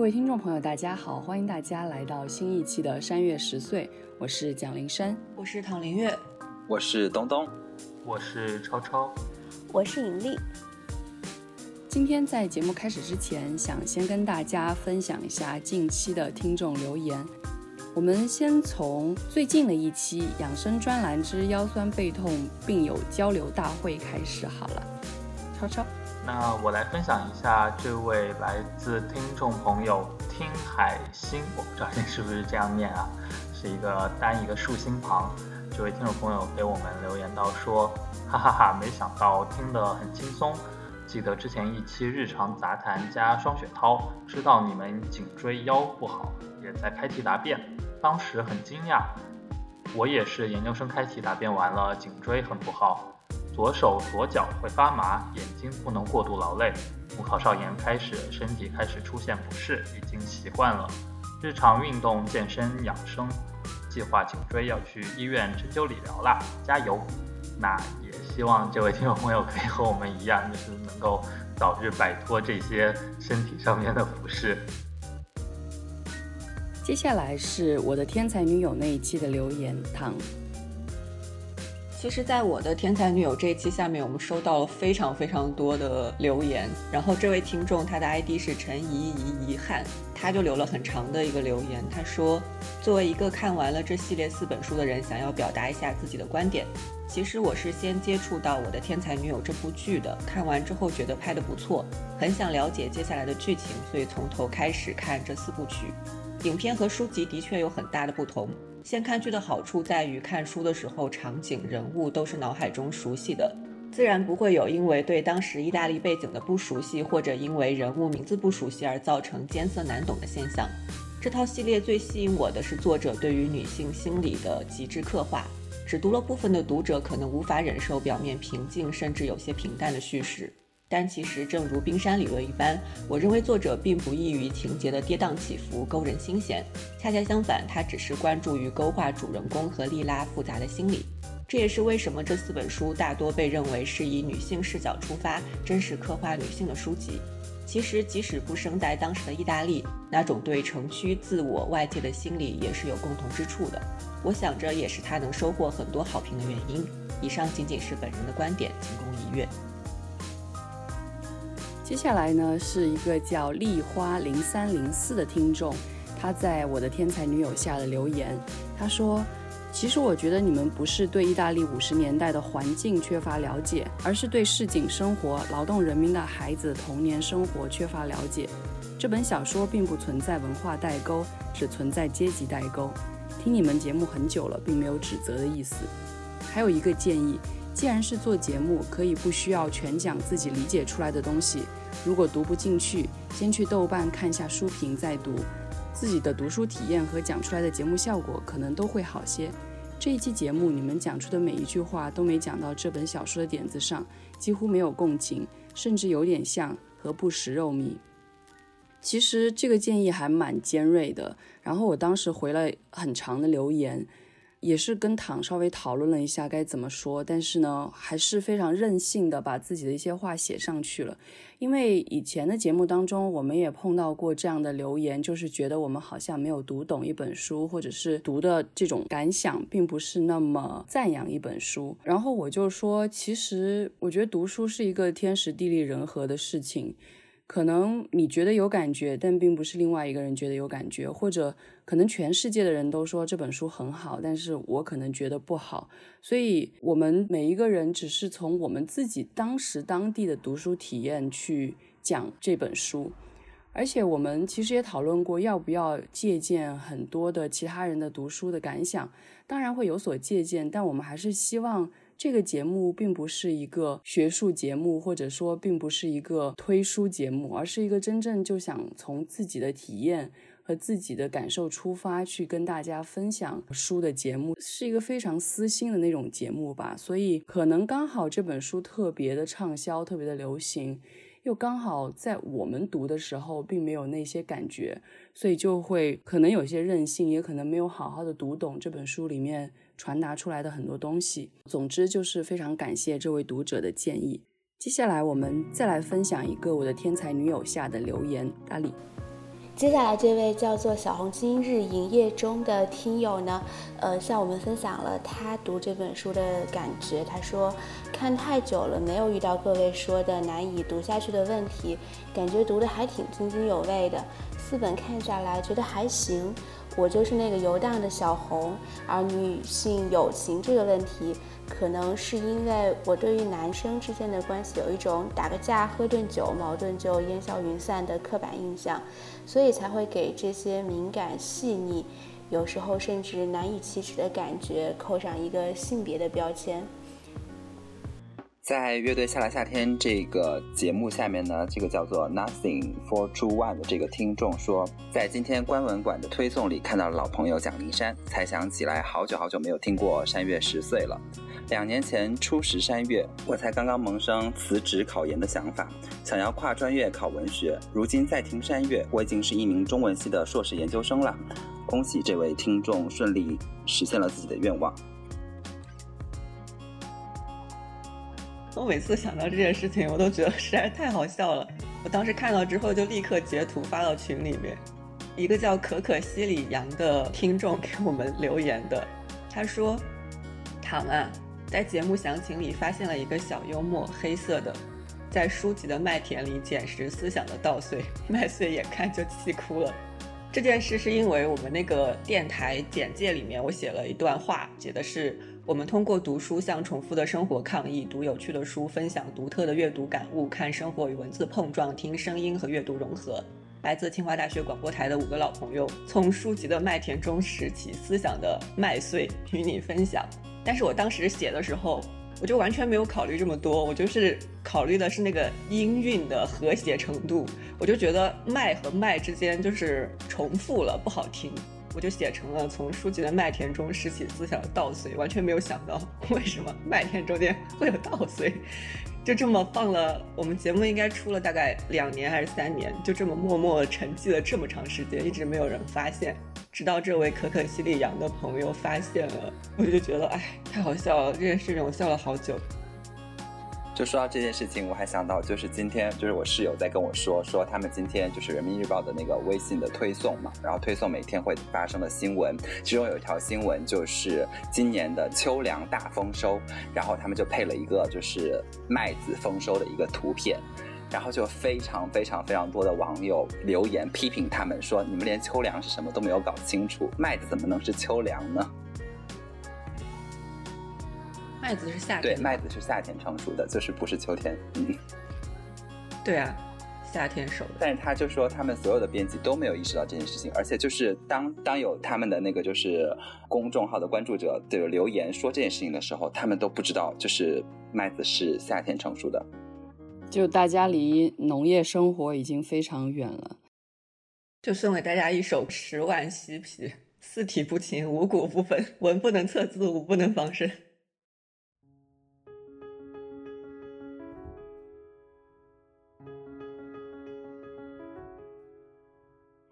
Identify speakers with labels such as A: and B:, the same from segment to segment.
A: 各位听众朋友，大家好，欢迎大家来到新一期的《山月十岁》，我是蒋林山，
B: 我是唐林月，
C: 我是东东，
D: 我是超超，
E: 我是尹丽。
A: 今天在节目开始之前，想先跟大家分享一下近期的听众留言。我们先从最近的一期养生专栏之腰酸背痛病友交流大会开始好了。超超。
D: 那我来分享一下这位来自听众朋友听海星，我不知道这是不是这样念啊，是一个单一个竖心旁。这位听众朋友给我们留言到说，哈哈哈，没想到听得很轻松。记得之前一期日常杂谈加双雪涛，知道你们颈椎腰不好，也在开题答辩，当时很惊讶。我也是研究生开题答辩完了，颈椎很不好。左手左脚会发麻，眼睛不能过度劳累。母考少炎开始，身体开始出现不适，已经习惯了。日常运动、健身、养生，计划颈椎要去医院针灸理疗啦，加油！那也希望这位听众朋友可以和我们一样，就是能够早日摆脱这些身体上面的不适。
A: 接下来是我的天才女友那一期的留言，唐。
B: 其实，在我的天才女友这一期下面，我们收到了非常非常多的留言。然后，这位听众他的 ID 是陈怡怡遗憾，他就留了很长的一个留言。他说：“作为一个看完了这系列四本书的人，想要表达一下自己的观点。其实我是先接触到我的天才女友这部剧的，看完之后觉得拍的不错，很想了解接下来的剧情，所以从头开始看这四部曲。影片和书籍的确有很大的不同。”先看剧的好处在于，看书的时候场景、人物都是脑海中熟悉的，自然不会有因为对当时意大利背景的不熟悉，或者因为人物名字不熟悉而造成艰涩难懂的现象。这套系列最吸引我的是作者对于女性心理的极致刻画。只读了部分的读者可能无法忍受表面平静甚至有些平淡的叙事。但其实，正如冰山理论一般，我认为作者并不异于情节的跌宕起伏、勾人心弦。恰恰相反，他只是关注于勾画主人公和莉拉复杂的心理。这也是为什么这四本书大多被认为是以女性视角出发、真实刻画女性的书籍。其实，即使不生在当时的意大利，那种对城区、自我、外界的心理也是有共同之处的。我想，着也是他能收获很多好评的原因。以上仅仅是本人的观点，仅供一阅。
A: 接下来呢，是一个叫丽花零三零四的听众，他在我的天才女友下的留言。他说：“其实我觉得你们不是对意大利五十年代的环境缺乏了解，而是对市井生活、劳动人民的孩子童年生活缺乏了解。这本小说并不存在文化代沟，只存在阶级代沟。听你们节目很久了，并没有指责的意思。还有一个建议，既然是做节目，可以不需要全讲自己理解出来的东西。”如果读不进去，先去豆瓣看一下书评再读，自己的读书体验和讲出来的节目效果可能都会好些。这一期节目你们讲出的每一句话都没讲到这本小说的点子上，几乎没有共情，甚至有点像和不食肉糜。其实这个建议还蛮尖锐的，然后我当时回了很长的留言。也是跟唐稍微讨论了一下该怎么说，但是呢，还是非常任性的把自己的一些话写上去了。因为以前的节目当中，我们也碰到过这样的留言，就是觉得我们好像没有读懂一本书，或者是读的这种感想并不是那么赞扬一本书。然后我就说，其实我觉得读书是一个天时地利人和的事情。可能你觉得有感觉，但并不是另外一个人觉得有感觉，或者可能全世界的人都说这本书很好，但是我可能觉得不好。所以，我们每一个人只是从我们自己当时当地的读书体验去讲这本书，而且我们其实也讨论过要不要借鉴很多的其他人的读书的感想，当然会有所借鉴，但我们还是希望。这个节目并不是一个学术节目，或者说并不是一个推书节目，而是一个真正就想从自己的体验和自己的感受出发，去跟大家分享书的节目，是一个非常私心的那种节目吧。所以可能刚好这本书特别的畅销，特别的流行。又刚好在我们读的时候，并没有那些感觉，所以就会可能有些任性，也可能没有好好的读懂这本书里面传达出来的很多东西。总之，就是非常感谢这位读者的建议。接下来，我们再来分享一个我的天才女友下的留言，大力。
E: 接下来这位叫做小红今日营业中的听友呢，呃，向我们分享了他读这本书的感觉。他说，看太久了，没有遇到各位说的难以读下去的问题，感觉读的还挺津津有味的。四本看下来，觉得还行。我就是那个游荡的小红，而女性友情这个问题。可能是因为我对于男生之间的关系有一种打个架、喝顿酒，矛盾就烟消云散的刻板印象，所以才会给这些敏感、细腻，有时候甚至难以启齿的感觉扣上一个性别的标签。
F: 在乐队下了夏天这个节目下面呢，这个叫做 Nothing for True One 的这个听众说，在今天关文馆的推送里看到了老朋友蒋灵山，才想起来好久好久没有听过山月十岁了。两年前初识山月，我才刚刚萌生辞职考研的想法，想要跨专业考文学。如今再听山月，我已经是一名中文系的硕士研究生了。恭喜这位听众顺利实现了自己的愿望。
B: 我每次想到这件事情，我都觉得实在是太好笑了。我当时看到之后，就立刻截图发到群里面。一个叫可可西里羊的听众给我们留言的，他说：“唐啊，在节目详情里发现了一个小幽默，黑色的，在书籍的麦田里捡拾思想的稻穗，麦穗眼看就气哭了。这件事是因为我们那个电台简介里面，我写了一段话，写的是。”我们通过读书向重复的生活抗议，读有趣的书，分享独特的阅读感悟，看生活与文字碰撞，听声音和阅读融合。来自清华大学广播台的五个老朋友，从书籍的麦田中拾起思想的麦穗与你分享。但是我当时写的时候，我就完全没有考虑这么多，我就是考虑的是那个音韵的和谐程度，我就觉得麦和麦之间就是重复了，不好听。我就写成了从书籍的麦田中拾起思想的稻穗，完全没有想到 为什么麦田中间会有稻穗，就这么放了。我们节目应该出了大概两年还是三年，就这么默默沉寂了这么长时间，一直没有人发现。直到这位可可西里羊的朋友发现了，我就觉得哎，太好笑了。这件事情我笑了好久。
F: 就说到这件事情，我还想到，就是今天，就是我室友在跟我说，说他们今天就是人民日报的那个微信的推送嘛，然后推送每天会发生的新闻，其中有一条新闻就是今年的秋粮大丰收，然后他们就配了一个就是麦子丰收的一个图片，然后就非常非常非常多的网友留言批评他们说，你们连秋粮是什么都没有搞清楚，麦子怎么能是秋粮呢？
B: 麦子是夏
F: 天，对，麦子是夏天成熟的，就是不是秋天。嗯，
B: 对啊，夏天熟的。
F: 但是他就说，他们所有的编辑都没有意识到这件事情，而且就是当当有他们的那个就是公众号的关注者的留言说这件事情的时候，他们都不知道，就是麦子是夏天成熟的。
A: 就大家离农业生活已经非常远了。
B: 就送给大家一首《十万嬉皮》，四体不勤，五谷不分，文不能测字，武不能防身。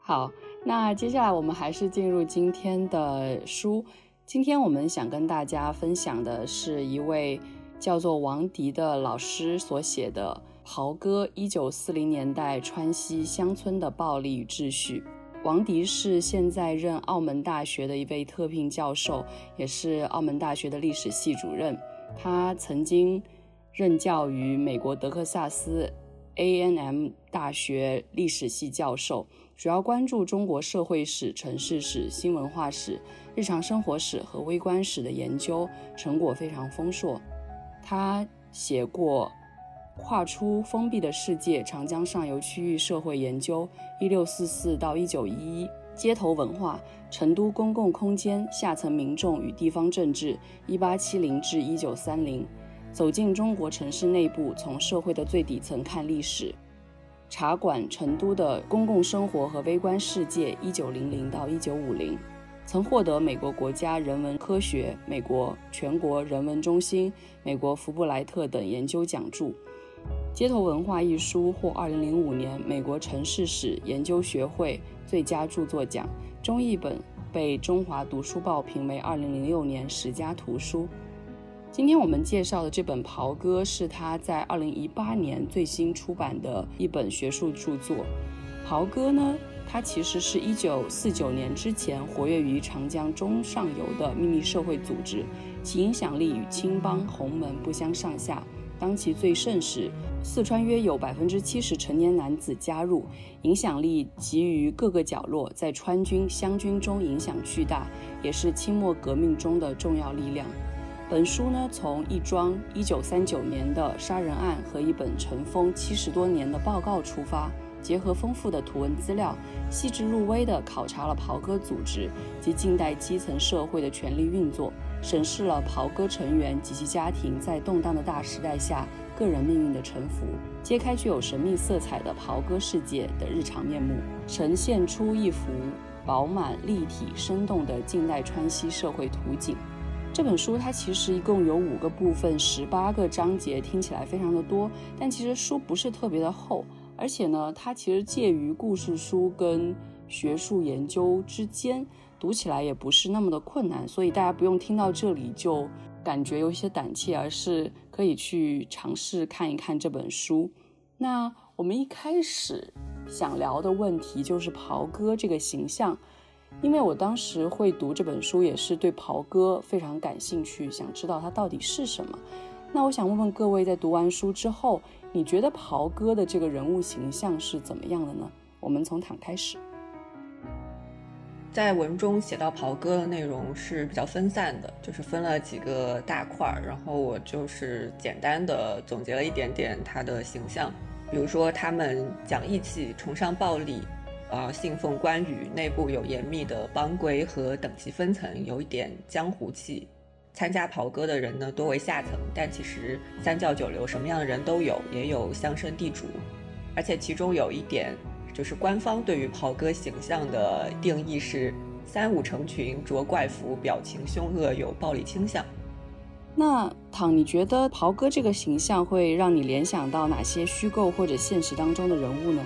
A: 好，那接下来我们还是进入今天的书。今天我们想跟大家分享的是一位叫做王迪的老师所写的《袍哥一九四零年代川西乡村的暴力与秩序》。王迪是现在任澳门大学的一位特聘教授，也是澳门大学的历史系主任。他曾经任教于美国德克萨斯 A&M 大学历史系教授。主要关注中国社会史、城市史、新文化史、日常生活史和微观史的研究，成果非常丰硕。他写过《跨出封闭的世界：长江上游区域社会研究（一六四四到一九一一）》，街头文化、成都公共空间、下层民众与地方政治（一八七零至一九三零），走进中国城市内部，从社会的最底层看历史。茶馆成都的公共生活和微观世界（一九零零到一九五零），曾获得美国国家人文科学、美国全国人文中心、美国福布莱特等研究奖助。《街头文化》一书获二零零五年美国城市史研究学会最佳著作奖，中译本被中华读书报评为二零零六年十佳图书。今天我们介绍的这本《袍哥》是他在二零一八年最新出版的一本学术著作。《袍哥》呢，它其实是一九四九年之前活跃于长江中上游的秘密社会组织，其影响力与青帮、洪门不相上下。当其最盛时，四川约有百分之七十成年男子加入，影响力集于各个角落，在川军、湘军中影响巨大，也是清末革命中的重要力量。本书呢，从一桩一九三九年的杀人案和一本尘封七十多年的报告出发，结合丰富的图文资料，细致入微地考察了袍哥组织及近代基层社会的权力运作，审视了袍哥成员及其家庭在动荡的大时代下个人命运的沉浮，揭开具有神秘色彩的袍哥世界的日常面目，呈现出一幅饱满、立体、生动的近代川西社会图景。这本书它其实一共有五个部分，十八个章节，听起来非常的多，但其实书不是特别的厚，而且呢，它其实介于故事书跟学术研究之间，读起来也不是那么的困难，所以大家不用听到这里就感觉有一些胆怯，而是可以去尝试看一看这本书。那我们一开始想聊的问题就是袍哥这个形象。因为我当时会读这本书，也是对袍哥非常感兴趣，想知道它到底是什么。那我想问问各位，在读完书之后，你觉得袍哥的这个人物形象是怎么样的呢？我们从躺开始。
B: 在文中写到袍哥的内容是比较分散的，就是分了几个大块儿，然后我就是简单的总结了一点点他的形象，比如说他们讲义气，崇尚暴力。啊，信奉关羽，内部有严密的帮规和等级分层，有一点江湖气。参加袍哥的人呢，多为下层，但其实三教九流什么样的人都有，也有乡绅地主。而且其中有一点，就是官方对于袍哥形象的定义是三五成群，着怪服，表情凶恶，有暴力倾向。
A: 那唐，你觉得袍哥这个形象会让你联想到哪些虚构或者现实当中的人物呢？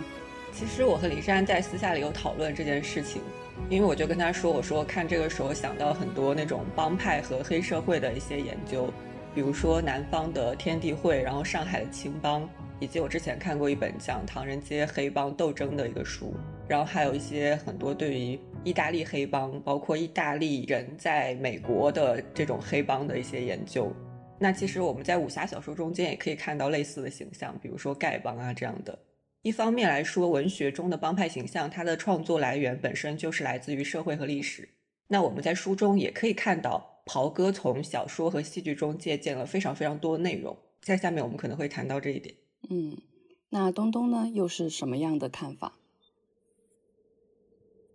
B: 其实我和李珊在私下里有讨论这件事情，因为我就跟他说，我说看这个时候想到很多那种帮派和黑社会的一些研究，比如说南方的天地会，然后上海的青帮，以及我之前看过一本讲唐人街黑帮斗争的一个书，然后还有一些很多对于意大利黑帮，包括意大利人在美国的这种黑帮的一些研究。那其实我们在武侠小说中间也可以看到类似的形象，比如说丐帮啊这样的。一方面来说，文学中的帮派形象，它的创作来源本身就是来自于社会和历史。那我们在书中也可以看到，袍哥从小说和戏剧中借鉴了非常非常多内容。在下面我们可能会谈到这一点。
A: 嗯，那东东呢，又是什么样的看法？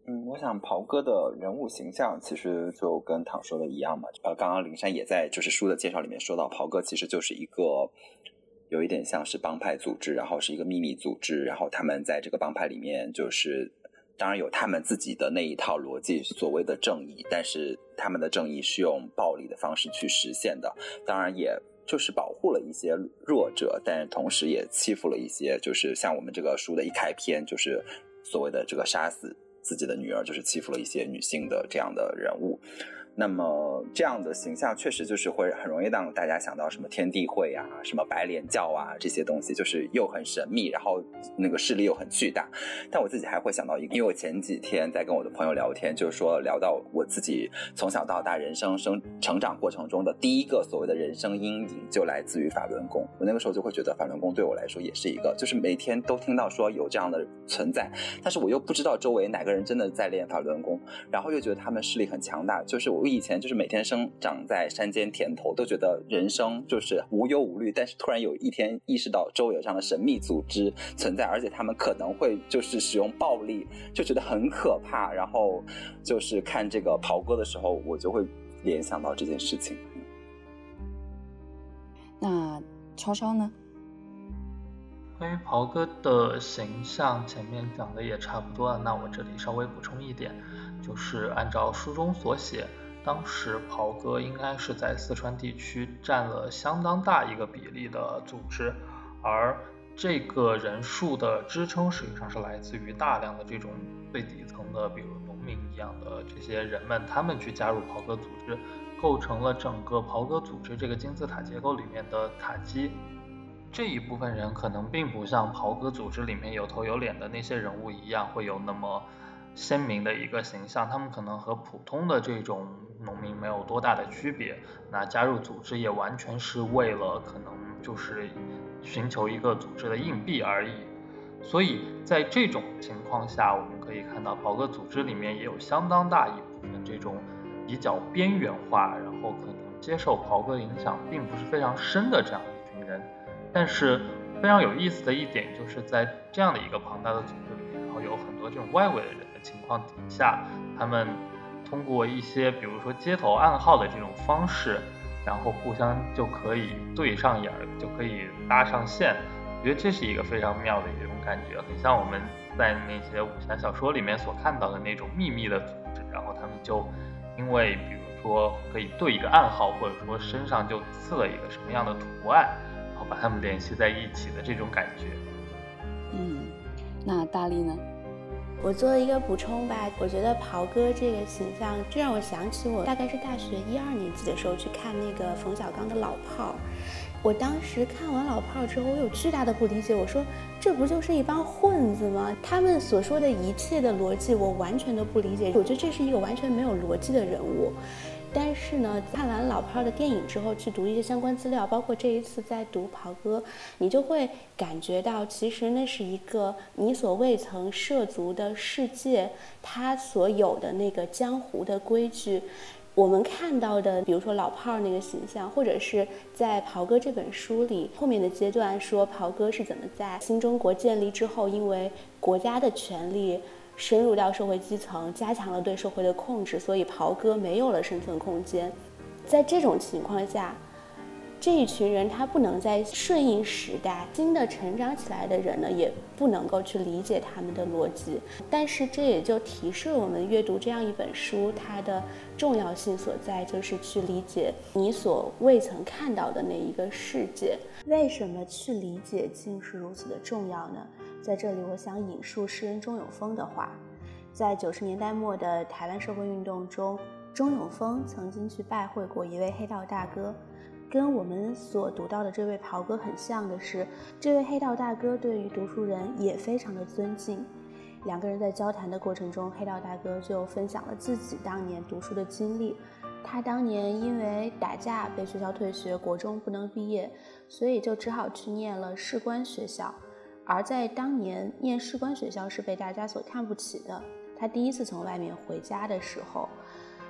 F: 嗯，我想袍哥的人物形象其实就跟唐说的一样嘛。呃，刚刚林珊也在就是书的介绍里面说到，袍哥其实就是一个。有一点像是帮派组织，然后是一个秘密组织，然后他们在这个帮派里面，就是当然有他们自己的那一套逻辑，所谓的正义，但是他们的正义是用暴力的方式去实现的，当然也就是保护了一些弱者，但同时也欺负了一些，就是像我们这个书的一开篇，就是所谓的这个杀死自己的女儿，就是欺负了一些女性的这样的人物。那么这样的形象确实就是会很容易让大家想到什么天地会啊、什么白莲教啊这些东西，就是又很神秘，然后那个势力又很巨大。但我自己还会想到一个，因为我前几天在跟我的朋友聊天，就是说聊到我自己从小到大人生生成长过程中的第一个所谓的人生阴影，就来自于法轮功。我那个时候就会觉得法轮功对我来说也是一个，就是每天都听到说有这样的存在，但是我又不知道周围哪个人真的在练法轮功，然后又觉得他们势力很强大，就是我。我以前就是每天生长在山间田头，都觉得人生就是无忧无虑。但是突然有一天意识到周围有这样的神秘组织存在，而且他们可能会就是使用暴力，就觉得很可怕。然后就是看这个袍哥的时候，我就会联想到这件事情。
A: 那超超呢？
D: 关于袍哥的形象，前面讲的也差不多了。那我这里稍微补充一点，就是按照书中所写，当时袍哥应该是在四川地区占了相当大一个比例的组织，而这个人数的支撑实际上是来自于大量的这种最底层的，比如农民一样的这些人们，他们去加入袍哥组织，构成了整个袍哥组织这个金字塔结构里面的塔基。这一部分人可能并不像袍哥组织里面有头有脸的那些人物一样，会有那么鲜明的一个形象。他们可能和普通的这种农民没有多大的区别。那加入组织也完全是为了可能就是寻求一个组织的硬币而已。所以在这种情况下，我们可以看到袍哥组织里面也有相当大一部分这种比较边缘化，然后可能接受袍哥影响并不是非常深的这样一群人。但是非常有意思的一点，就是在这样的一个庞大的组织里面，然后有很多这种外围的人的情况底下，他们通过一些比如说街头暗号的这种方式，然后互相就可以对上眼，就可以搭上线。我觉得这是一个非常妙的一种感觉，很像我们在那些武侠小说里面所看到的那种秘密的组织，然后他们就因为比如说可以对一个暗号，或者说身上就刺了一个什么样的图案。然后把他们联系在一起的这种感觉。
A: 嗯，那大力呢？
E: 我做一个补充吧。我觉得袍哥这个形象，就让我想起我大概是大学一二年级的时候去看那个冯小刚的《老炮儿》。我当时看完《老炮儿》之后，我有巨大的不理解。我说，这不就是一帮混子吗？他们所说的一切的逻辑，我完全都不理解。我觉得这是一个完全没有逻辑的人物。但是呢，看完老炮儿的电影之后，去读一些相关资料，包括这一次在读袍哥，你就会感觉到，其实那是一个你所未曾涉足的世界，它所有的那个江湖的规矩，我们看到的，比如说老炮儿那个形象，或者是在袍哥这本书里后面的阶段，说袍哥是怎么在新中国建立之后，因为国家的权力。深入到社会基层，加强了对社会的控制，所以袍哥没有了生存空间。在这种情况下，这一群人他不能再顺应时代，新的成长起来的人呢，也不能够去理解他们的逻辑。但是这也就提示了我们阅读这样一本书，它的重要性所在，就是去理解你所未曾看到的那一个世界。为什么去理解竟是如此的重要呢？在这里，我想引述诗人钟永峰的话，在九十年代末的台湾社会运动中，钟永峰曾经去拜会过一位黑道大哥。跟我们所读到的这位袍哥很像的是，这位黑道大哥对于读书人也非常的尊敬。两个人在交谈的过程中，黑道大哥就分享了自己当年读书的经历。他当年因为打架被学校退学，国中不能毕业，所以就只好去念了士官学校。而在当年念士官学校是被大家所看不起的。他第一次从外面回家的时候，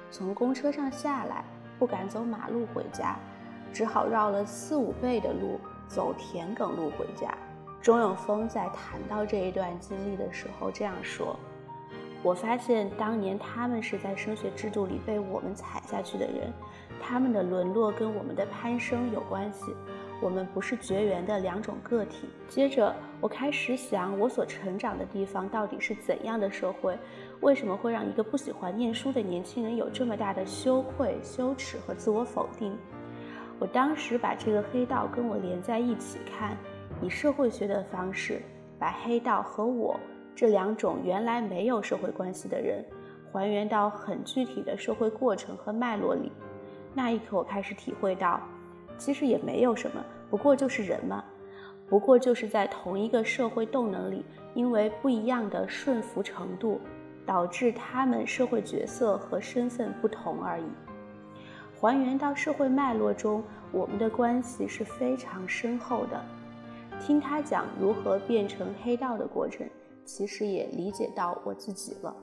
E: 从公车上下来，不敢走马路回家，只好绕了四五倍的路走田埂路回家。钟永峰在谈到这一段经历的时候这样说：“我发现当年他们是在升学制度里被我们踩下去的人，他们的沦落跟我们的攀升有关系。”我们不是绝缘的两种个体。接着，我开始想，我所成长的地方到底是怎样的社会？为什么会让一个不喜欢念书的年轻人有这么大的羞愧、羞耻和自我否定？我当时把这个黑道跟我连在一起看，以社会学的方式，把黑道和我这两种原来没有社会关系的人，还原到很具体的社会过程和脉络里。那一刻，我开始体会到。其实也没有什么，不过就是人嘛，不过就是在同一个社会动能里，因为不一样的顺服程度，导致他们社会角色和身份不同而已。还原到社会脉络中，我们的关系是非常深厚的。听他讲如何变成黑道的过程，其实也理解到我自己了。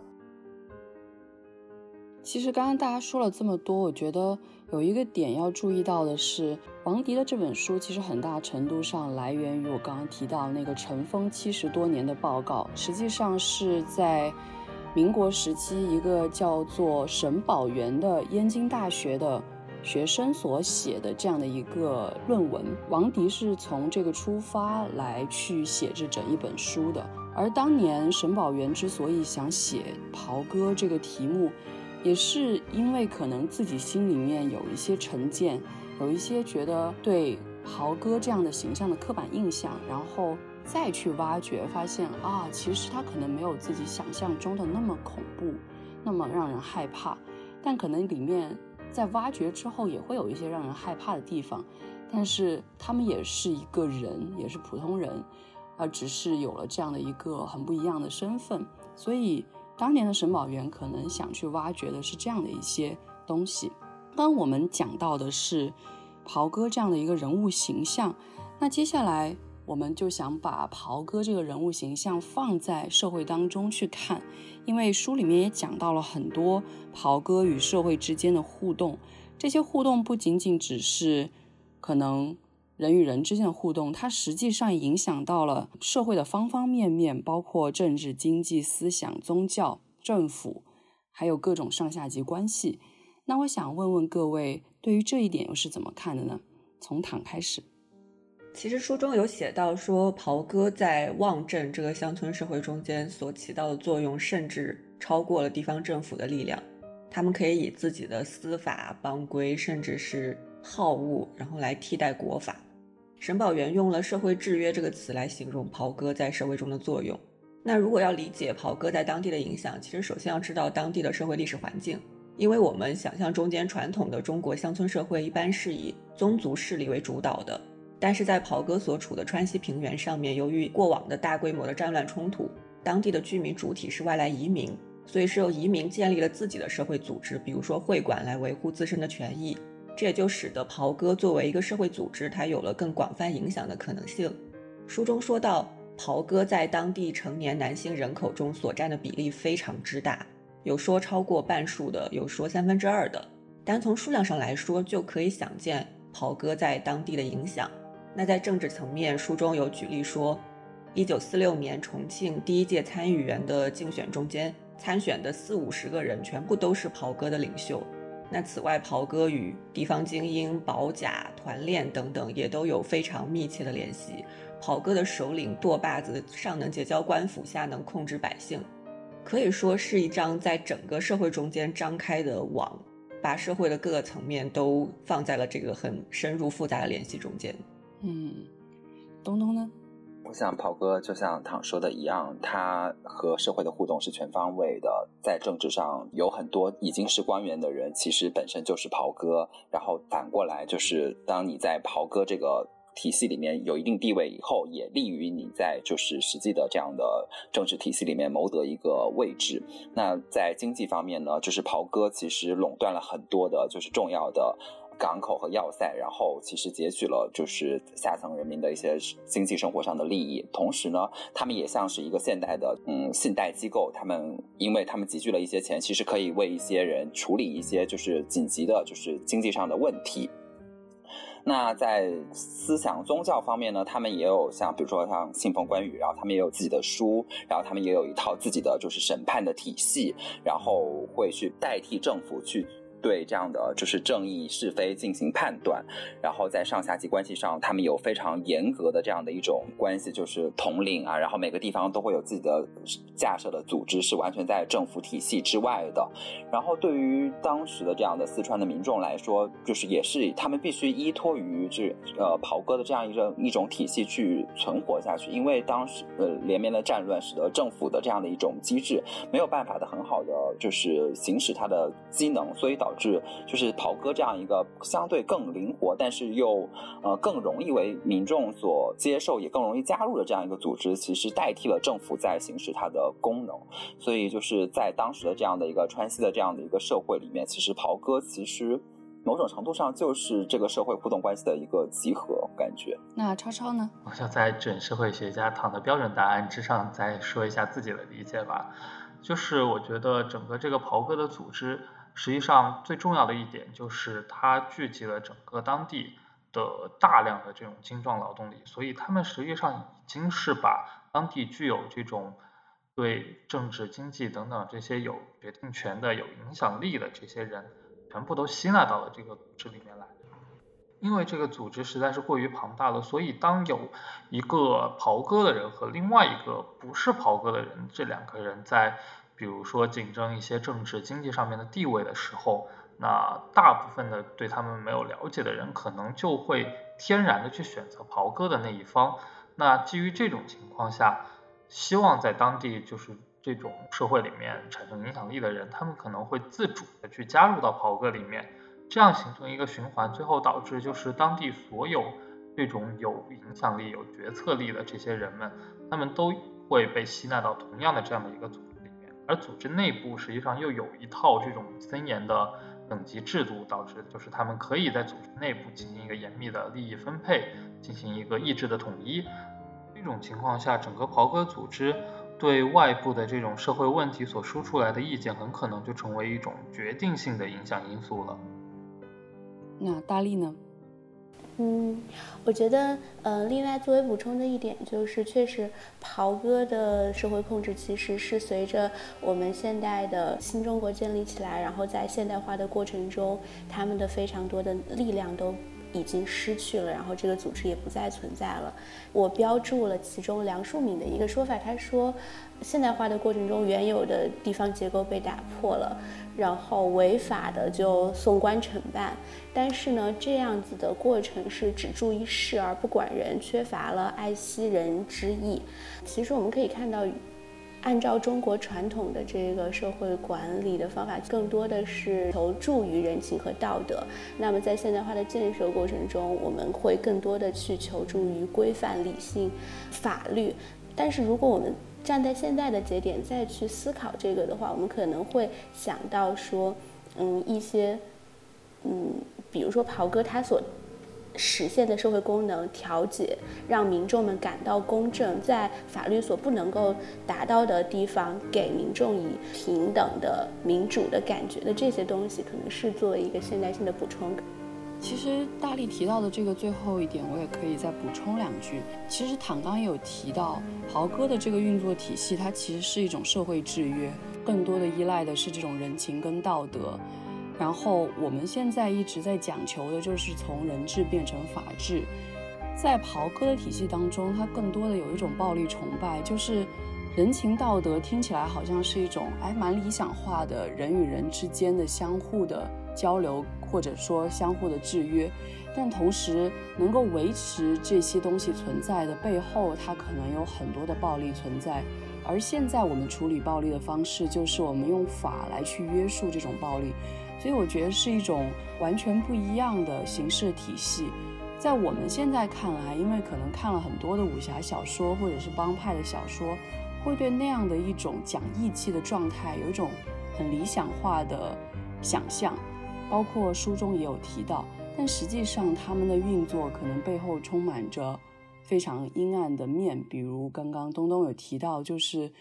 A: 其实刚刚大家说了这么多，我觉得有一个点要注意到的是，王迪的这本书其实很大程度上来源于我刚刚提到那个尘封七十多年的报告，实际上是在民国时期一个叫做沈宝元的燕京大学的学生所写的这样的一个论文。王迪是从这个出发来去写这整一本书的，而当年沈宝元之所以想写袍哥这个题目。也是因为可能自己心里面有一些成见，有一些觉得对豪哥这样的形象的刻板印象，然后再去挖掘，发现啊，其实他可能没有自己想象中的那么恐怖，那么让人害怕。但可能里面在挖掘之后，也会有一些让人害怕的地方。但是他们也是一个人，也是普通人，而只是有了这样的一个很不一样的身份，所以。当年的沈宝元可能想去挖掘的是这样的一些东西。当我们讲到的是袍哥这样的一个人物形象，那接下来我们就想把袍哥这个人物形象放在社会当中去看，因为书里面也讲到了很多袍哥与社会之间的互动。这些互动不仅仅只是可能。人与人之间的互动，它实际上影响到了社会的方方面面，包括政治、经济、思想、宗教、政府，还有各种上下级关系。那我想问问各位，对于这一点又是怎么看的呢？从躺开始。
B: 其实书中有写到说，袍哥在望镇这个乡村社会中间所起到的作用，甚至超过了地方政府的力量。他们可以以自己的司法帮规，甚至是好恶，然后来替代国法。沈宝元用了“社会制约”这个词来形容袍哥在社会中的作用。那如果要理解袍哥在当地的影响，其实首先要知道当地的社会历史环境。因为我们想象中间传统的中国乡村社会一般是以宗族势力为主导的，但是在袍哥所处的川西平原上面，由于过往的大规模的战乱冲突，当地的居民主体是外来移民，所以是由移民建立了自己的社会组织，比如说会馆来维护自身的权益。这也就使得袍哥作为一个社会组织，它有了更广泛影响的可能性。书中说到，袍哥在当地成年男性人口中所占的比例非常之大，有说超过半数的，有说三分之二的。单从数量上来说，就可以想见袍哥在当地的影响。那在政治层面，书中有举例说，一九四六年重庆第一届参议员的竞选中间，参选的四五十个人全部都是袍哥的领袖。那此外，袍哥与地方精英、保甲、团练等等也都有非常密切的联系。袍哥的首领舵把子上能结交官府，下能控制百姓，可以说是一张在整个社会中间张开的网，把社会的各个层面都放在了这个很深入复杂的联系中间。
A: 嗯，东东呢？
F: 我想，袍哥就像唐说的一样，他和社会的互动是全方位的。在政治上，有很多已经是官员的人，其实本身就是袍哥。然后反过来，就是当你在袍哥这个体系里面有一定地位以后，也利于你在就是实际的这样的政治体系里面谋得一个位置。那在经济方面呢，就是袍哥其实垄断了很多的，就是重要的。港口和要塞，然后其实截取了就是下层人民的一些经济生活上的利益，同时呢，他们也像是一个现代的嗯信贷机构，他们因为他们集聚了一些钱，其实可以为一些人处理一些就是紧急的，就是经济上的问题。那在思想宗教方面呢，他们也有像比如说像信奉关羽，然后他们也有自己的书，然后他们也有一套自己的就是审判的体系，然后会去代替政府去。对这样的就是正义是非进行判断，然后在上下级关系上，他们有非常严格的这样的一种关系，就是统领啊，然后每个地方都会有自己的架设的组织，是完全在政府体系之外的。然后对于当时的这样的四川的民众来说，就是也是他们必须依托于这呃袍哥的这样一个一种体系去存活下去，因为当时呃连绵的战乱使得政府的这样的一种机制没有办法的很好的就是行使它的机能，所以导。是，就是袍哥这样一个相对更灵活，但是又呃更容易为民众所接受，也更容易加入的这样一个组织，其实代替了政府在行使它的功能。所以就是在当时的这样的一个川西的这样的一个社会里面，其实袍哥其实某种程度上就是这个社会互动关系的一个集合感觉。
A: 那超超呢？
D: 我想在准社会学家唐的标准答案之上再说一下自己的理解吧。就是我觉得整个这个袍哥的组织。实际上最重要的一点就是它聚集了整个当地的大量的这种精壮劳动力，所以他们实际上已经是把当地具有这种对政治、经济等等这些有决定权的、有影响力的这些人，全部都吸纳到了这个组织里面来。因为这个组织实在是过于庞大了，所以当有一个袍哥的人和另外一个不是袍哥的人，这两个人在比如说竞争一些政治经济上面的地位的时候，那大部分的对他们没有了解的人，可能就会天然的去选择袍哥的那一方。那基于这种情况下，希望在当地就是这种社会里面产生影响力的人，他们可能会自主的去加入到袍哥里面。这样形成一个循环，最后导致就是当地所有这种有影响力、有决策力的这些人们，他们都会被吸纳到同样的这样的一个组织，而组织内部实际上又有一套这种森严的等级制度，导致就是他们可以在组织内部进行一个严密的利益分配，进行一个意志的统一。这种情况下，整个袍哥组织对外部的这种社会问题所输出来的意见，很可能就成为一种决定性的影响因素了。
A: 那大力呢？
E: 嗯，我觉得，呃，另外作为补充的一点就是，确实，袍哥的社会控制其实是随着我们现代的新中国建立起来，然后在现代化的过程中，他们的非常多的力量都。已经失去了，然后这个组织也不再存在了。我标注了其中梁漱溟的一个说法，他说，现代化的过程中，原有的地方结构被打破了，然后违法的就送官惩办。但是呢，这样子的过程是只注意事而不管人，缺乏了爱惜人之意。其实我们可以看到。按照中国传统的这个社会管理的方法，更多的是求助于人情和道德。那么在现代化的建设过程中，我们会更多的去求助于规范、理性、法律。但是如果我们站在现在的节点再去思考这个的话，我们可能会想到说，嗯，一些，嗯，比如说袍哥他所。实现的社会功能调解，让民众们感到公正，在法律所不能够达到的地方，给民众以平等的民主的感觉的这些东西，可能是作为一个现代性的补充。
A: 其实大力提到的这个最后一点，我也可以再补充两句。其实坦刚也有提到，豪哥的这个运作体系，它其实是一种社会制约，更多的依赖的是这种人情跟道德。然后我们现在一直在讲求的就是从人治变成法治，在袍哥的体系当中，它更多的有一种暴力崇拜，就是人情道德听起来好像是一种哎蛮理想化的人与人之间的相互的交流，或者说相互的制约，但同时能够维持这些东西存在的背后，它可能有很多的暴力存在。而现在我们处理暴力的方式，就是我们用法来去约束这种暴力。所以我觉得是一种完全不一样的形式体系，在我们现在看来，因为可能看了很多的武侠小说或者是帮派的小说，会对那样的一种讲义气的状态有一种很理想化的想象，包括书中也有提到，但实际上他们的运作可能背后充满着非常阴暗的面，比如刚刚东东有提到，就是。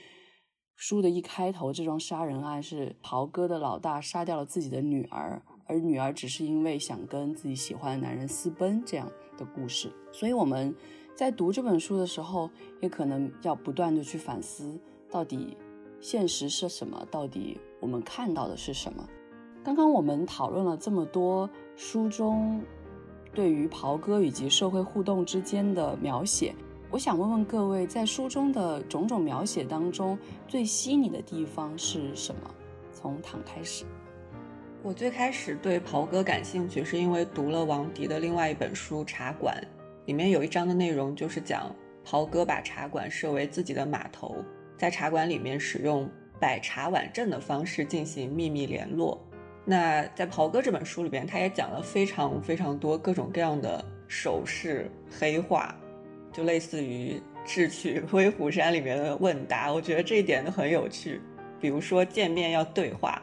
A: 书的一开头，这桩杀人案是袍哥的老大杀掉了自己的女儿，而女儿只是因为想跟自己喜欢的男人私奔这样的故事。所以我们在读这本书的时候，也可能要不断的去反思，到底现实是什么，到底我们看到的是什么。刚刚我们讨论了这么多书中对于袍哥以及社会互动之间的描写。我想问问各位，在书中的种种描写当中，最吸引你的地方是什么？从躺开始。
B: 我最开始对袍哥感兴趣，是因为读了王迪的另外一本书《茶馆》，里面有一章的内容就是讲袍哥把茶馆设为自己的码头，在茶馆里面使用摆茶碗阵的方式进行秘密联络。那在袍哥这本书里边，他也讲了非常非常多各种各样的手势黑话。就类似于《智取 威虎山》里面的问答，我觉得这一点都很有趣。比如说见面要对话，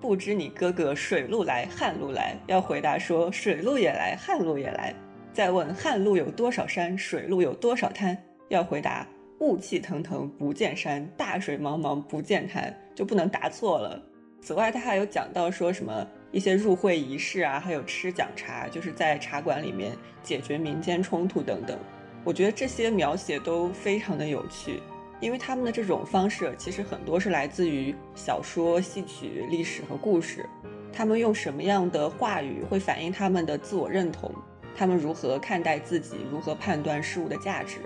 B: 不知你哥哥水路来旱路来，要回答说水路也来，旱路也来。再问旱路有多少山，水路有多少滩，要回答雾气腾腾不见山，大水茫茫不见滩，就不能答错了。此外，他还有讲到说什么一些入会仪式啊，还有吃讲茶，就是在茶馆里面解决民间冲突等等。我觉得这些描写都非常的有趣，因为他们的这种方式其实很多是来自于小说、戏曲、历史和故事。他们用什么样的话语会反映他们的自我认同？他们如何看待自己？如何判断事物的价值？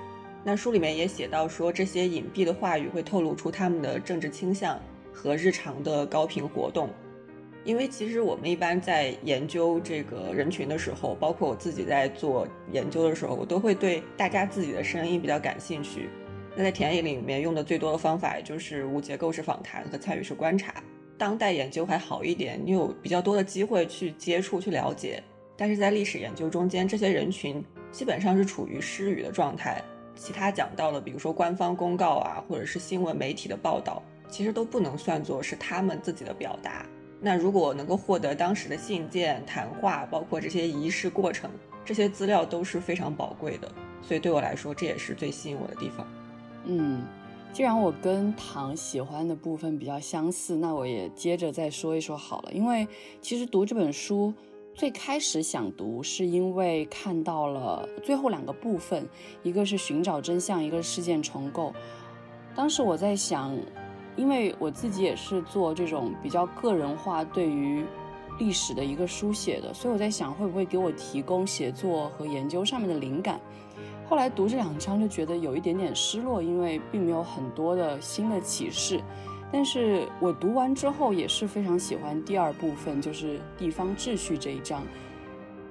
B: 那书里面也写到说，这些隐蔽的话语会透露出他们的政治倾向。和日常的高频活动，因为其实我们一般在研究这个人群的时候，包括我自己在做研究的时候，我都会对大家自己的声音比较感兴趣。那在田野里面用的最多的方法，就是无结构式访谈和参与式观察。当代研究还好一点，你有比较多的机会去接触、去了解。但是在历史研究中间，这些人群基本上是处于失语的状态。其他讲到的，比如说官方公告啊，或者是新闻媒体的报道。其实都不能算作是他们自己的表达。那如果能够获得当时的信件、谈话，包括这些仪式过程，这些资料都是非常宝贵的。所以对我来说，这也是最吸引我的地方。
A: 嗯，既然我跟唐喜欢的部分比较相似，那我也接着再说一说好了。因为其实读这本书，最开始想读是因为看到了最后两个部分，一个是寻找真相，一个是事件重构。当时我在想。因为我自己也是做这种比较个人化对于历史的一个书写的，所以我在想会不会给我提供写作和研究上面的灵感。后来读这两章就觉得有一点点失落，因为并没有很多的新的启示。但是我读完之后也是非常喜欢第二部分，就是地方秩序这一章，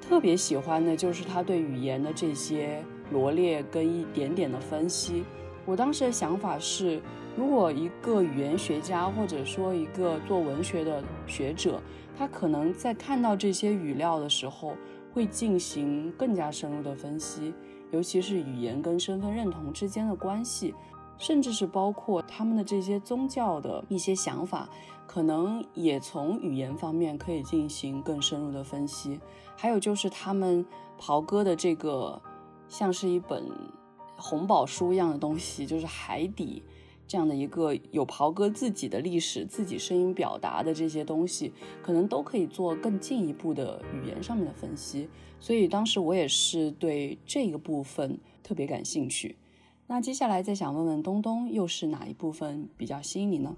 A: 特别喜欢的就是他对语言的这些罗列跟一点点的分析。我当时的想法是。如果一个语言学家或者说一个做文学的学者，他可能在看到这些语料的时候，会进行更加深入的分析，尤其是语言跟身份认同之间的关系，甚至是包括他们的这些宗教的一些想法，可能也从语言方面可以进行更深入的分析。还有就是他们袍哥的这个，像是一本红宝书一样的东西，就是海底。这样的一个有袍哥自己的历史、自己声音表达的这些东西，可能都可以做更进一步的语言上面的分析。所以当时我也是对这个部分特别感兴趣。那接下来再想问问东东，又是哪一部分比较吸引你呢？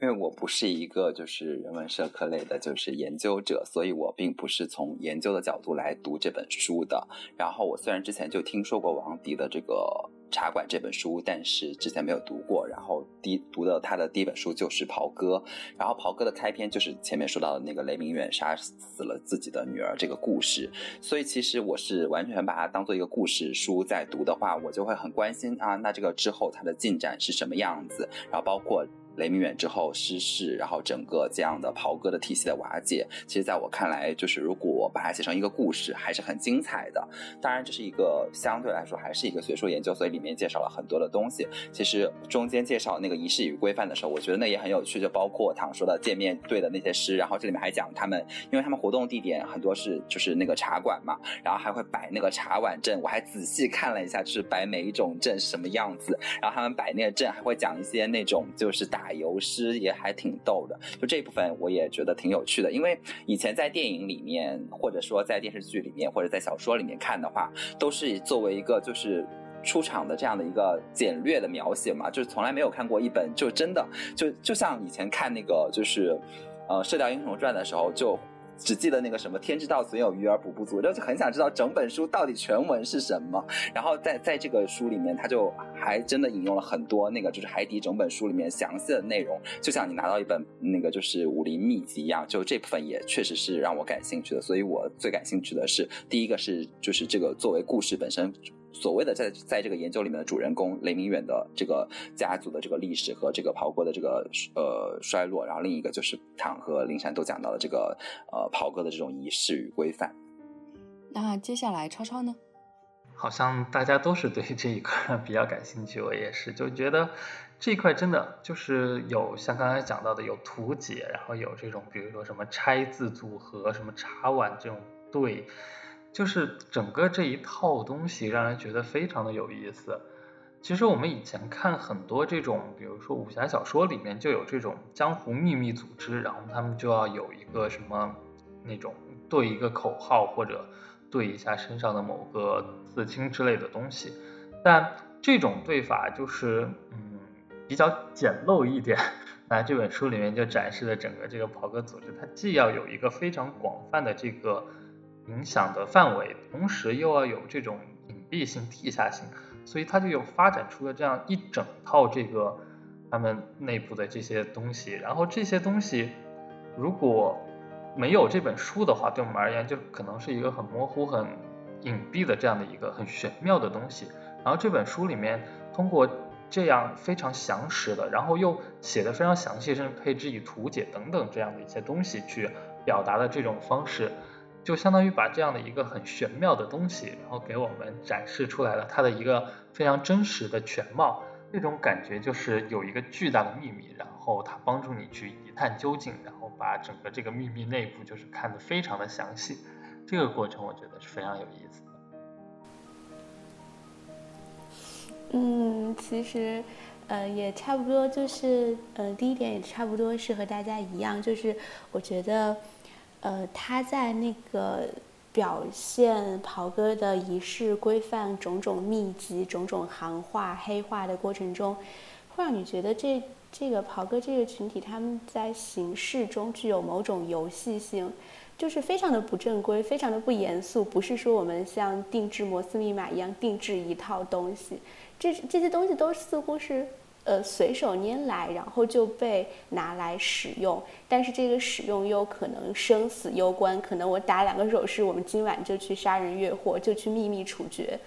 F: 因为我不是一个就是人文社科类的，就是研究者，所以我并不是从研究的角度来读这本书的。然后我虽然之前就听说过王迪的这个。茶馆这本书，但是之前没有读过。然后第读的他的第一本书就是《袍哥》，然后《袍哥》的开篇就是前面说到的那个雷明远杀死了自己的女儿这个故事。所以其实我是完全把它当做一个故事书在读的话，我就会很关心啊，那这个之后它的进展是什么样子？然后包括。雷明远之后失势，然后整个这样的袍哥的体系的瓦解，其实在我看来，就是如果把它写成一个故事，还是很精彩的。当然，这是一个相对来说还是一个学术研究，所以里面介绍了很多的东西。其实中间介绍那个仪式与规范的时候，我觉得那也很有趣，就包括唐说的见面对的那些诗，然后这里面还讲他们，因为他们活动地点很多是就是那个茶馆嘛，然后还会摆那个茶碗阵，我还仔细看了一下，就是摆每一种阵是什么样子，然后他们摆那个阵还会讲一些那种就是打。打油诗也还挺逗的，就这部分我也觉得挺有趣的。因为以前在电影里面，或者说在电视剧里面，或者在小说里面看的话，都是作为一个就是出场的这样的一个简略的描写嘛，就是从来没有看过一本就真的就就像以前看那个就是呃《射雕英雄传》的时候就。只记得那个什么“天之道，损有余而补不足”，就很想知道整本书到底全文是什么。然后在在这个书里面，他就还真的引用了很多那个就是海底整本书里面详细的内容，就像你拿到一本那个就是武林秘籍一样。就这部分也确实是让我感兴趣的。所以我最感兴趣的是第一个是就是这个作为故事本身。所谓的在在这个研究里面的主人公雷明远的这个家族的这个历史和这个袍哥的这个呃衰落，然后另一个就是唐和林山都讲到了这个呃袍哥的这种仪式与规范。
A: 那接下来超超呢？
D: 好像大家都是对这一块比较感兴趣，我也是，就觉得这一块真的就是有像刚才讲到的有图解，然后有这种比如说什么拆字组合，什么茶碗这种对。就是整个这一套东西让人觉得非常的有意思，其实我们以前看很多这种，比如说武侠小说里面就有这种江湖秘密组织，然后他们就要有一个什么那种对一个口号或者对一下身上的某个刺青之类的东西，但这种对法就是嗯比较简陋一点。那这本书里面就展示了整个这个袍哥组织，它既要有一个非常广泛的这个影响的范围，同时又要有这种隐蔽性、地下性。所以他就有发展出了这样一整套这个他们内部的这些东西，然后这些东西如果没有这本书的话，对我们而言就可能是一个很模糊、很隐蔽的这样的一个很玄妙的东西。然后这本书里面通过这样非常详实的，然后又写的非常详细，甚至配置以图解等等这样的一些东西去表达的这种方式。就相当于把这样的一个很玄妙的东西，然后给我们展示出来了它的一个非常真实的全貌，那种感觉就是有一个巨大的秘密，然后它帮助你去一探究竟，然后把整个这个秘密内部就是看得非常的详细，这个过程我觉得是非常有意思的。
E: 嗯，其实，呃，也差不多，就是，呃，第一点也差不多是和大家一样，就是我觉得。呃，他在那个表现袍哥的仪式规范、种种秘籍、种种行话、黑话的过程中，会让你觉得这这个袍哥这个群体他们在形式中具有某种游戏性，就是非常的不正规，非常的不严肃，不是说我们像定制摩斯密码一样定制一套东西，这这些东西都似乎是。呃，随手拈来，然后就被拿来使用，但是这个使用又可能生死攸关，可能我打两个手势，我们今晚就去杀人越货，就去秘密处决，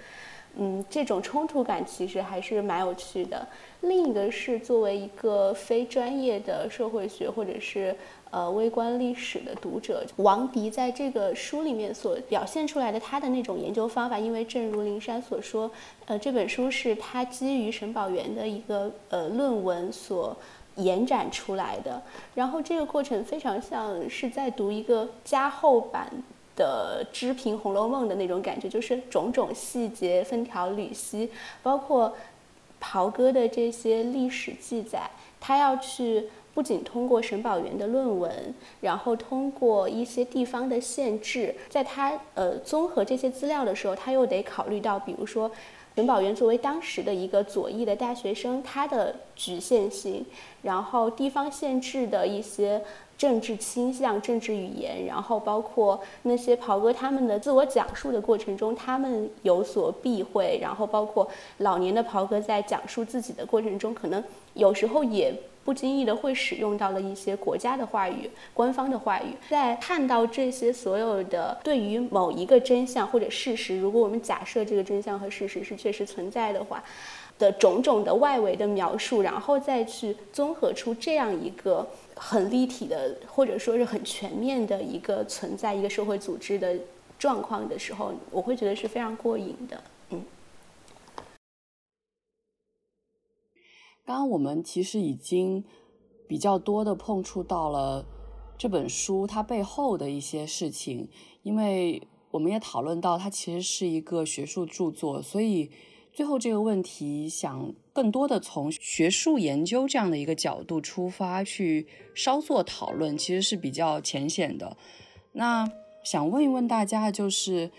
E: 嗯，这种冲突感其实还是蛮有趣的。另一个是作为一个非专业的社会学或者是。呃，微观历史的读者王迪在这个书里面所表现出来的他的那种研究方法，因为正如林珊所说，呃，这本书是他基于沈宝元的一个呃论文所延展出来的，然后这个过程非常像是在读一个加厚版的《知评红楼梦》的那种感觉，就是种种细节分条缕析，包括袍哥的这些历史记载，他要去。不仅通过沈宝元的论文，然后通过一些地方的限制，在他呃综合这些资料的时候，他又得考虑到，比如说沈宝元作为当时的一个左翼的大学生，他的局限性，然后地方限制的一些政治倾向、政治语言，然后包括那些袍哥他们的自我讲述的过程中，他们有所避讳，然后包括老年的袍哥在讲述自己的过程中，可能有时候也。不经意的会使用到了一些国家的话语、官方的话语，在看到这些所有的对于某一个真相或者事实，如果我们假设这个真相和事实是确实存在的话，的种种的外围的描述，然后再去综合出这样一个很立体的或者说是很全面的一个存在一个社会组织的状况的时候，我会觉得是非常过瘾的。
A: 刚刚我们其实已经比较多的碰触到了这本书它背后的一些事情，因为我们也讨论到它其实是一个学术著作，所以最后这个问题想更多的从学术研究这样的一个角度出发去稍作讨论，其实是比较浅显的。那想问一问大家，就是。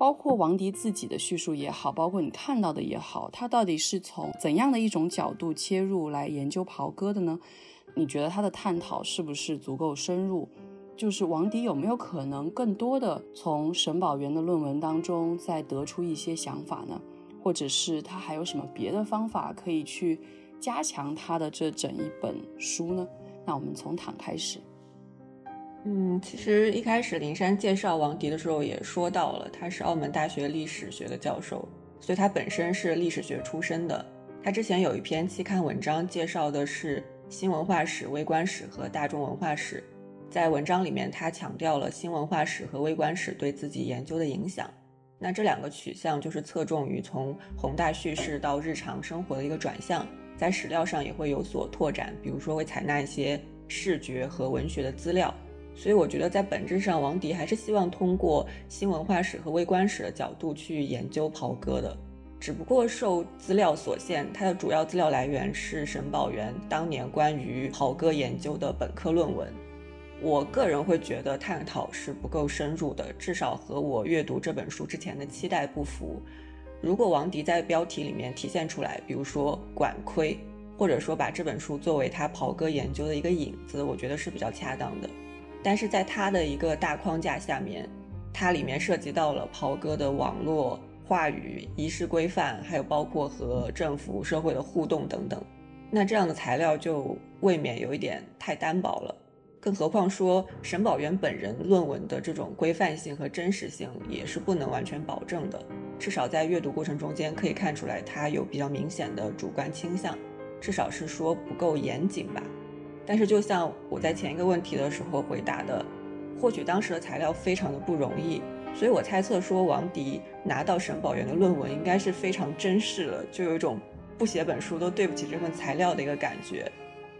A: 包括王迪自己的叙述也好，包括你看到的也好，他到底是从怎样的一种角度切入来研究袍哥的呢？你觉得他的探讨是不是足够深入？就是王迪有没有可能更多的从沈宝元的论文当中再得出一些想法呢？或者是他还有什么别的方法可以去加强他的这整一本书呢？那我们从躺开始。
B: 嗯，其实一开始林珊介绍王迪的时候也说到了，他是澳门大学历史学的教授，所以他本身是历史学出身的。他之前有一篇期刊文章介绍的是新文化史、微观史和大众文化史，在文章里面他强调了新文化史和微观史对自己研究的影响。那这两个取向就是侧重于从宏大叙事到日常生活的一个转向，在史料上也会有所拓展，比如说会采纳一些视觉和文学的资料。所以我觉得，在本质上，王迪还是希望通过新文化史和微观史的角度去研究袍哥的。只不过受资料所限，它的主要资料来源是沈宝元当年关于袍哥研究的本科论文。我个人会觉得探讨是不够深入的，至少和我阅读这本书之前的期待不符。如果王迪在标题里面体现出来，比如说管窥，或者说把这本书作为他袍哥研究的一个引子，我觉得是比较恰当的。但是在他的一个大框架下面，它里面涉及到了袍哥的网络。话语、仪式规范，还有包括和政府、社会的互动等等，那这样的材料就未免有一点太单薄了。更何况说沈宝元本人论文的这种规范性和真实性也是不能完全保证的。至少在阅读过程中间可以看出来，他有比较明显的主观倾向，至少是说不够严谨吧。但是就像我在前一个问题的时候回答的，获取当时的材料非常的不容易。所以我猜测说，王迪拿到沈宝元的论文应该是非常珍视了，就有一种不写本书都对不起这份材料的一个感觉。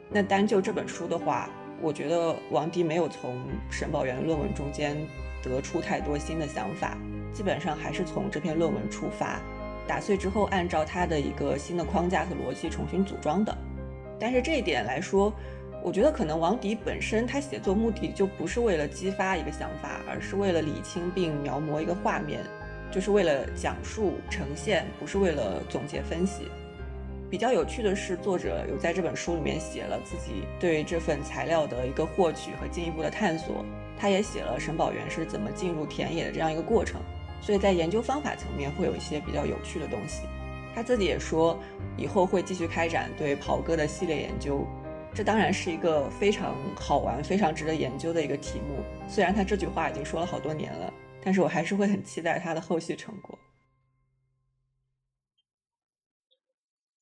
B: 那单就这本书的话，我觉得王迪没有从沈宝元的论文中间得出太多新的想法，基本上还是从这篇论文出发，打碎之后按照他的一个新的框架和逻辑重新组装的。但是这一点来说，我觉得可能王迪本身他写作目的就不是为了激发一个想法，而是为了理清并描摹一个画面，就是为了讲述呈现，不是为了总结分析。比较有趣的是，作者有在这本书里面写了自己对这份材料的一个获取和进一步的探索，他也写了沈宝元是怎么进入田野的这样一个过程，所以在研究方法层面会有一些比较有趣的东西。他自己也说，以后会继续开展对袍哥的系列研究。这当然是一个非常好玩、非常值得研究的一个题目。虽然他这句话已经说了好多年了，但是我还是会很期待他的后续成果。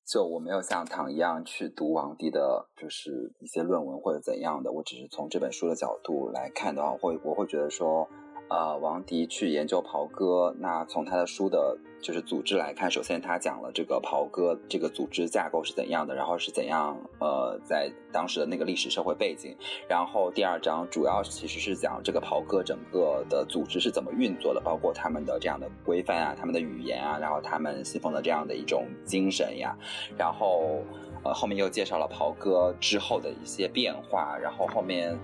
F: 就我没有像唐一样去读王迪的，就是一些论文或者怎样的，我只是从这本书的角度来看的话，会我会觉得说。呃，王迪去研究袍哥，那从他的书的，就是组织来看，首先他讲了这个袍哥这个组织架构是怎样的，然后是怎样，呃，在当时的那个历史社会背景，然后第二章主要其实是讲这个袍哥整个的组织是怎么运作的，包括他们的这样的规范啊，他们的语言啊，然后他们信奉的这样的一种精神呀，然后呃后面又介绍了袍哥之后的一些变化，然后后面。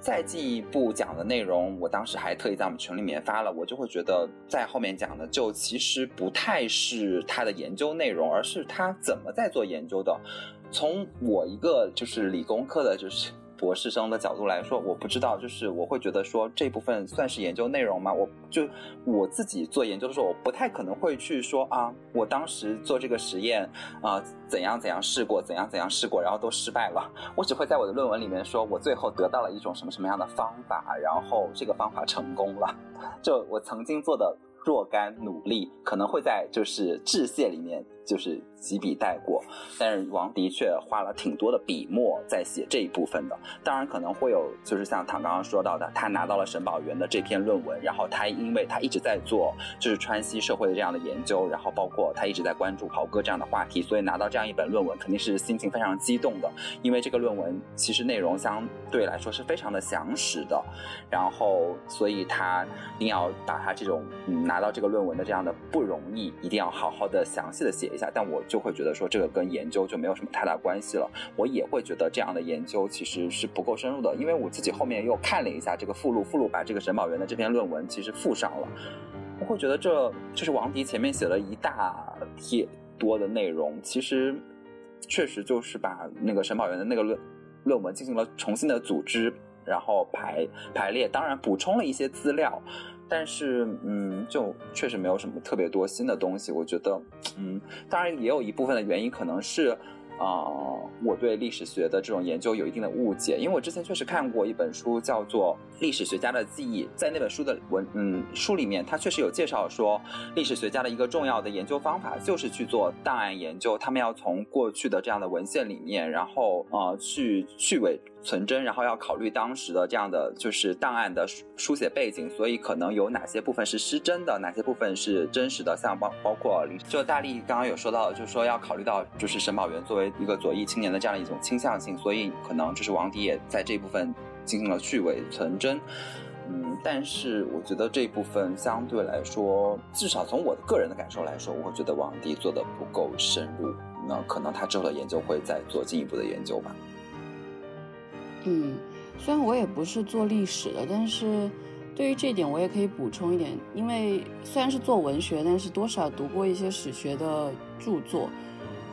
F: 再进一步讲的内容，我当时还特意在我们群里面发了，我就会觉得在后面讲的就其实不太是他的研究内容，而是他怎么在做研究的。从我一个就是理工科的，就是。博士生的角度来说，我不知道，就是我会觉得说这部分算是研究内容吗？我就我自己做研究的时候，我不太可能会去说啊，我当时做这个实验啊，怎样怎样试过，怎样怎样试过，然后都失败了。我只会在我的论文里面说，我最后得到了一种什么什么样的方法，然后这个方法成功了。就我曾经做的若干努力，可能会在就是致谢里面。就是几笔带过，但是王的确花了挺多的笔墨在写这一部分的。当然可能会有，就是像唐刚刚说到的，他拿到了沈宝元的这篇论文，然后他因为他一直在做就是川西社会的这样的研究，然后包括他一直在关注袍哥这样的话题，所以拿到这样一本论文肯定是心情非常激动的。因为这个论文其实内容相对来说是非常的详实的，然后所以他一定要把他这种拿到这个论文的这样的不容易，一定要好好的详细的写一。但我就会觉得说，这个跟研究就没有什么太大关系了。我也会觉得这样的研究其实是不够深入的，因为我自己后面又看了一下这个附录，附录把这个沈宝元的这篇论文其实附上了。我会觉得这就是王迪前面写了一大帖多的内容，其实确实就是把那个沈宝元的那个论论文进行了重新的组织，然后排排列，当然补充了一些资料。但是，嗯，就确实没有什么特别多新的东西。我觉得，嗯，当然也有一部分的原因，可能是，啊，我对历史学的这种研究有一定的误解。因为我之前确实看过一本书，叫做《历史学家的记忆》。在那本书的文，嗯，书里面，它确实有介绍说，历史学家的一个重要的研究方法就是去做档案研究。他们要从过去的这样的文献里面，然后，呃，去去伪。存真，然后要考虑当时的这样的就是档案的书写背景，所以可能有哪些部分是失真的，哪些部分是真实的，像包包括就大力刚刚有说到，就是说要考虑到就是沈宝元作为一个左翼青年的这样一种倾向性，所以可能就是王迪也在这一部分进行了去伪存真。嗯，但是我觉得这部分相对来说，至少从我的个人的感受来说，我会觉得王迪做的不够深入。那可能他之后的研究会再做进一步的研究吧。
A: 嗯，虽然我也不是做历史的，但是对于这点我也可以补充一点，因为虽然是做文学，但是多少读过一些史学的著作。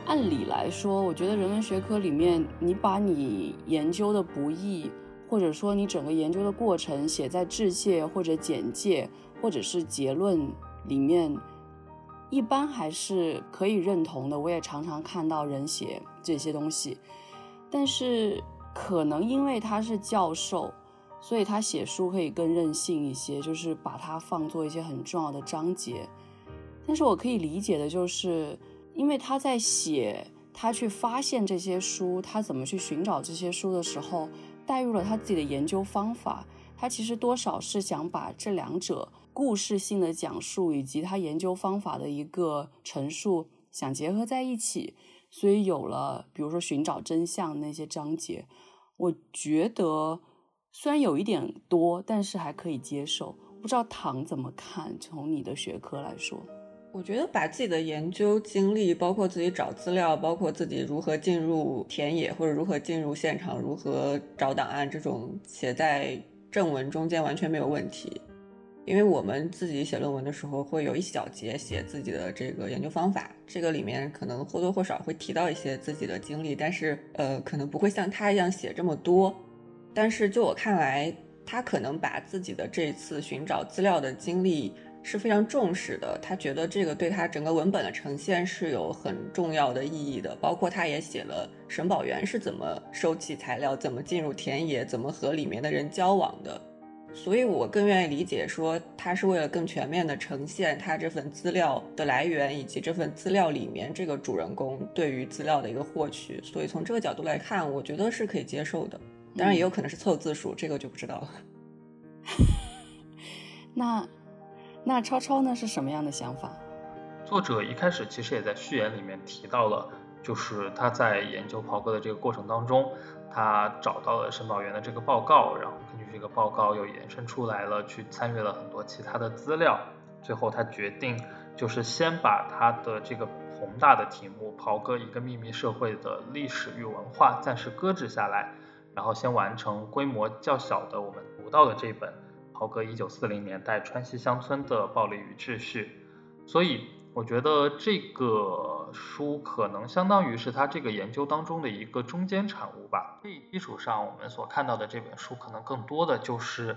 A: 按理来说，我觉得人文学科里面，你把你研究的不易，或者说你整个研究的过程写在致谢或者简介或者是结论里面，一般还是可以认同的。我也常常看到人写这些东西，但是可能因为他是教授，所以他写书可以更任性一些，就是把它放做一些很重要的章节。但是我可以理解的就是。因为他在写他去发现这些书，他怎么去寻找这些书的时候，带入了他自己的研究方法。他其实多少是想把这两者故事性的讲述以及他研究方法的一个陈述想结合在一起，所以有了比如说寻找真相那些章节。我觉得虽然有一点多，但是还可以接受。不知道唐怎么看？从你的学科来说。
B: 我觉得把自己的研究经历，包括自己找资料，包括自己如何进入田野或者如何进入现场，如何找档案，这种写在正文中间完全没有问题。因为我们自己写论文的时候，会有一小节写自己的这个研究方法，这个里面可能或多或少会提到一些自己的经历，但是呃，可能不会像他一样写这么多。但是就我看来，他可能把自己的这次寻找资料的经历。是非常重视的，他觉得这个对他整个文本的呈现是有很重要的意义的。包括他也写了沈宝元是怎么收集材料、怎么进入田野、怎么和里面的人交往的。所以我更愿意理解说，他是为了更全面的呈现他这份资料的来源，以及这份资料里面这个主人公对于资料的一个获取。所以从这个角度来看，我觉得是可以接受的。当然也有可能是凑字数，这个就不知道了。
A: 那。那超超呢是什么样的想法？
D: 作者一开始其实也在序言里面提到了，就是他在研究袍哥的这个过程当中，他找到了申宝元的这个报告，然后根据这个报告又延伸出来了，去参阅了很多其他的资料，最后他决定就是先把他的这个宏大的题目《袍哥一个秘密社会的历史与文化》暂时搁置下来，然后先完成规模较小的我们读到的这本。袍哥一九四零年代川西乡村的暴力与秩序，所以我觉得这个书可能相当于是他这个研究当中的一个中间产物吧。这基础上，我们所看到的这本书可能更多的就是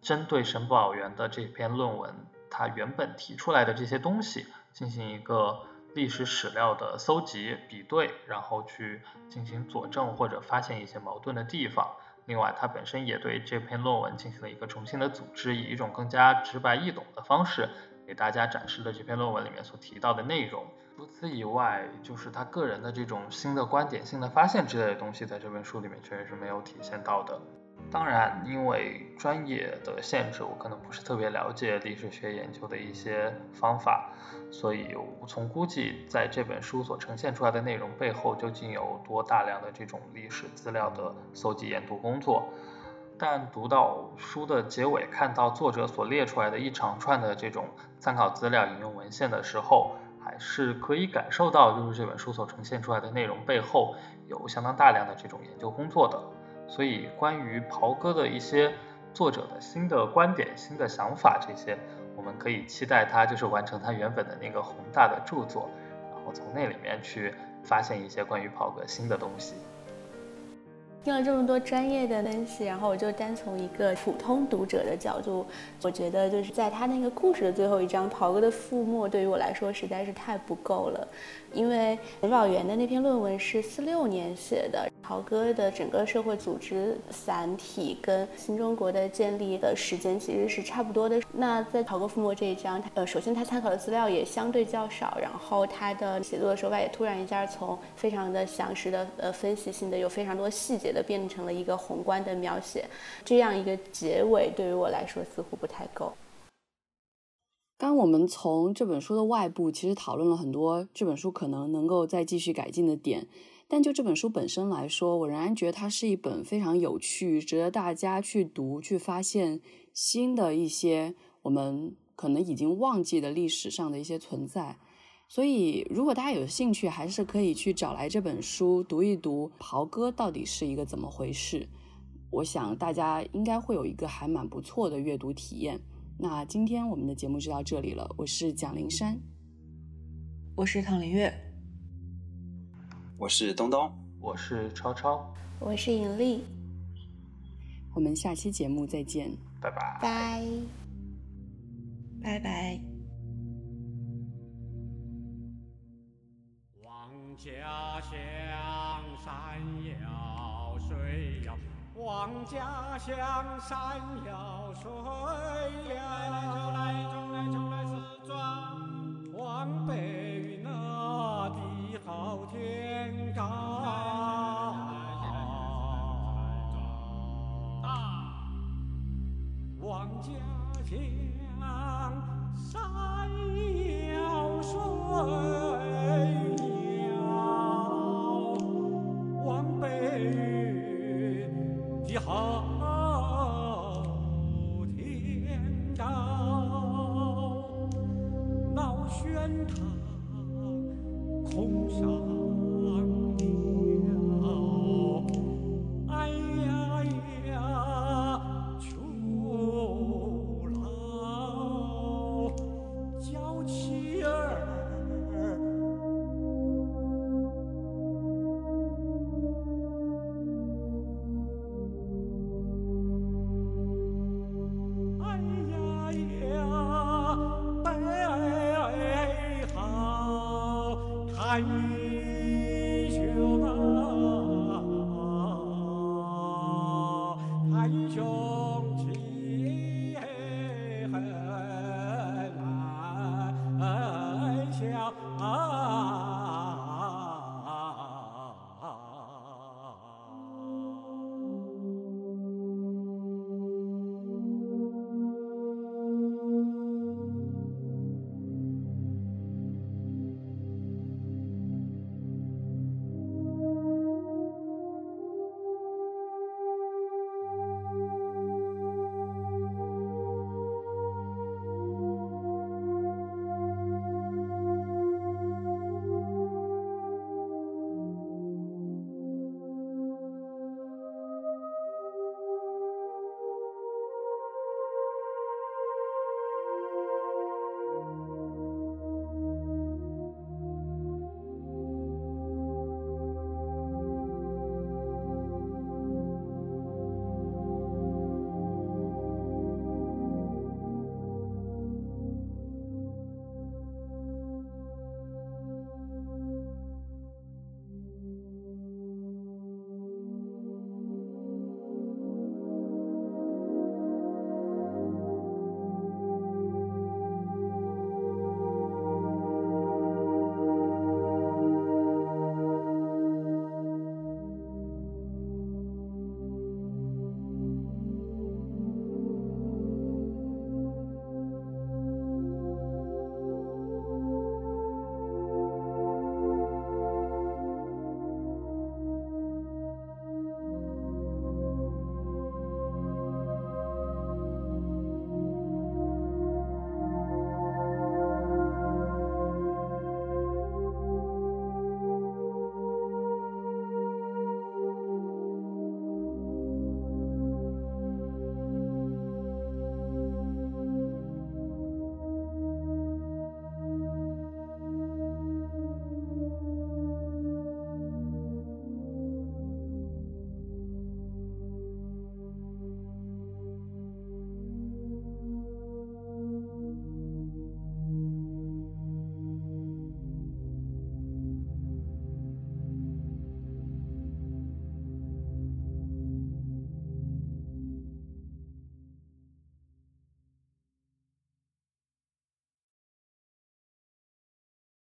D: 针对沈宝元的这篇论文，他原本提出来的这些东西进行一个历史史料的搜集比对，然后去进行佐证或者发现一些矛盾的地方。另外，他本身也对这篇论文进行了一个重新的组织，以一种更加直白易懂的方式给大家展示的这篇论文里面所提到的内容。除此以外，就是他个人的这种新的观点、新的发现之类的东西，在这本书里面确实是没有体现到的。当然，因为专业的限制，我可能不是特别了解历史学研究的一些方法，所以无从估计在这本书所呈现出来的内容背后究竟有多大量的这种历史资料的搜集研读工作。但读到书的结尾，看到作者所列出来的一长串的这种参考资料、引用文献的时候，还是可以感受到，就是这本书所呈现出来的内容背后有相当大量的这种研究工作的。所以，关于袍哥的一些作者的新的观点、新的想法，这些我们可以期待他就是完成他原本的那个宏大的著作，然后从那里面去发现一些关于袍哥新的东西。
E: 听了这么多专业的分析，然后我就单从一个普通读者的角度，我觉得就是在他那个故事的最后一章，袍哥的覆没对于我来说实在是太不够了。因为沈宝元的那篇论文是四六年写的，袍哥的整个社会组织散体跟新中国的建立的时间其实是差不多的。那在袍哥覆没这一章，呃，首先他参考的资料也相对较少，然后他的写作的手法也突然一下从非常的详实的呃分析性的有非常多细节的变成了一个宏观的描写，这样一个结尾对于我来说似乎不太够。
A: 刚我们从这本书的外部其实讨论了很多这本书可能能够再继续改进的点，但就这本书本身来说，我仍然觉得它是一本非常有趣、值得大家去读、去发现新的一些我们可能已经忘记的历史上的一些存在。所以，如果大家有兴趣，还是可以去找来这本书读一读，袍哥到底是一个怎么回事。我想大家应该会有一个还蛮不错的阅读体验。那今天我们的节目就到这里了，我是蒋灵山，
B: 我是唐林月，
F: 我是东东，
D: 我是超超，
E: 我是尹丽，
A: 我们下期节目再见，
D: 拜拜，
E: 拜，
B: 拜拜。
C: 望家乡山遥水遥。望家乡山遥水遥，来中来中来四庄，望白云那地好天高。望家乡山遥水好天高闹喧腾